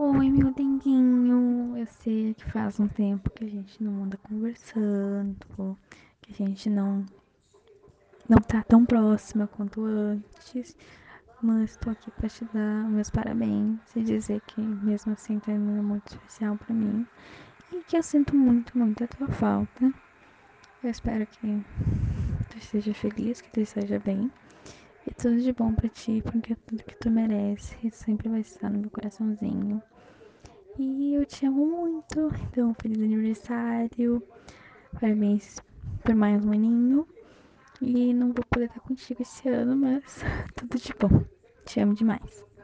Oi, meu denguinho. Eu sei que faz um tempo que a gente não anda conversando, que a gente não não tá tão próxima quanto antes, mas tô aqui pra te dar meus parabéns e dizer que mesmo assim tu é muito especial pra mim e que eu sinto muito, muito a tua falta. Eu espero que tu esteja feliz, que tu esteja bem. E tudo de bom pra ti, porque tudo que tu merece sempre vai estar no meu coraçãozinho. E eu te amo muito. Então, feliz aniversário. Parabéns por mais um aninho. E não vou poder estar contigo esse ano, mas tudo de bom. Te amo demais.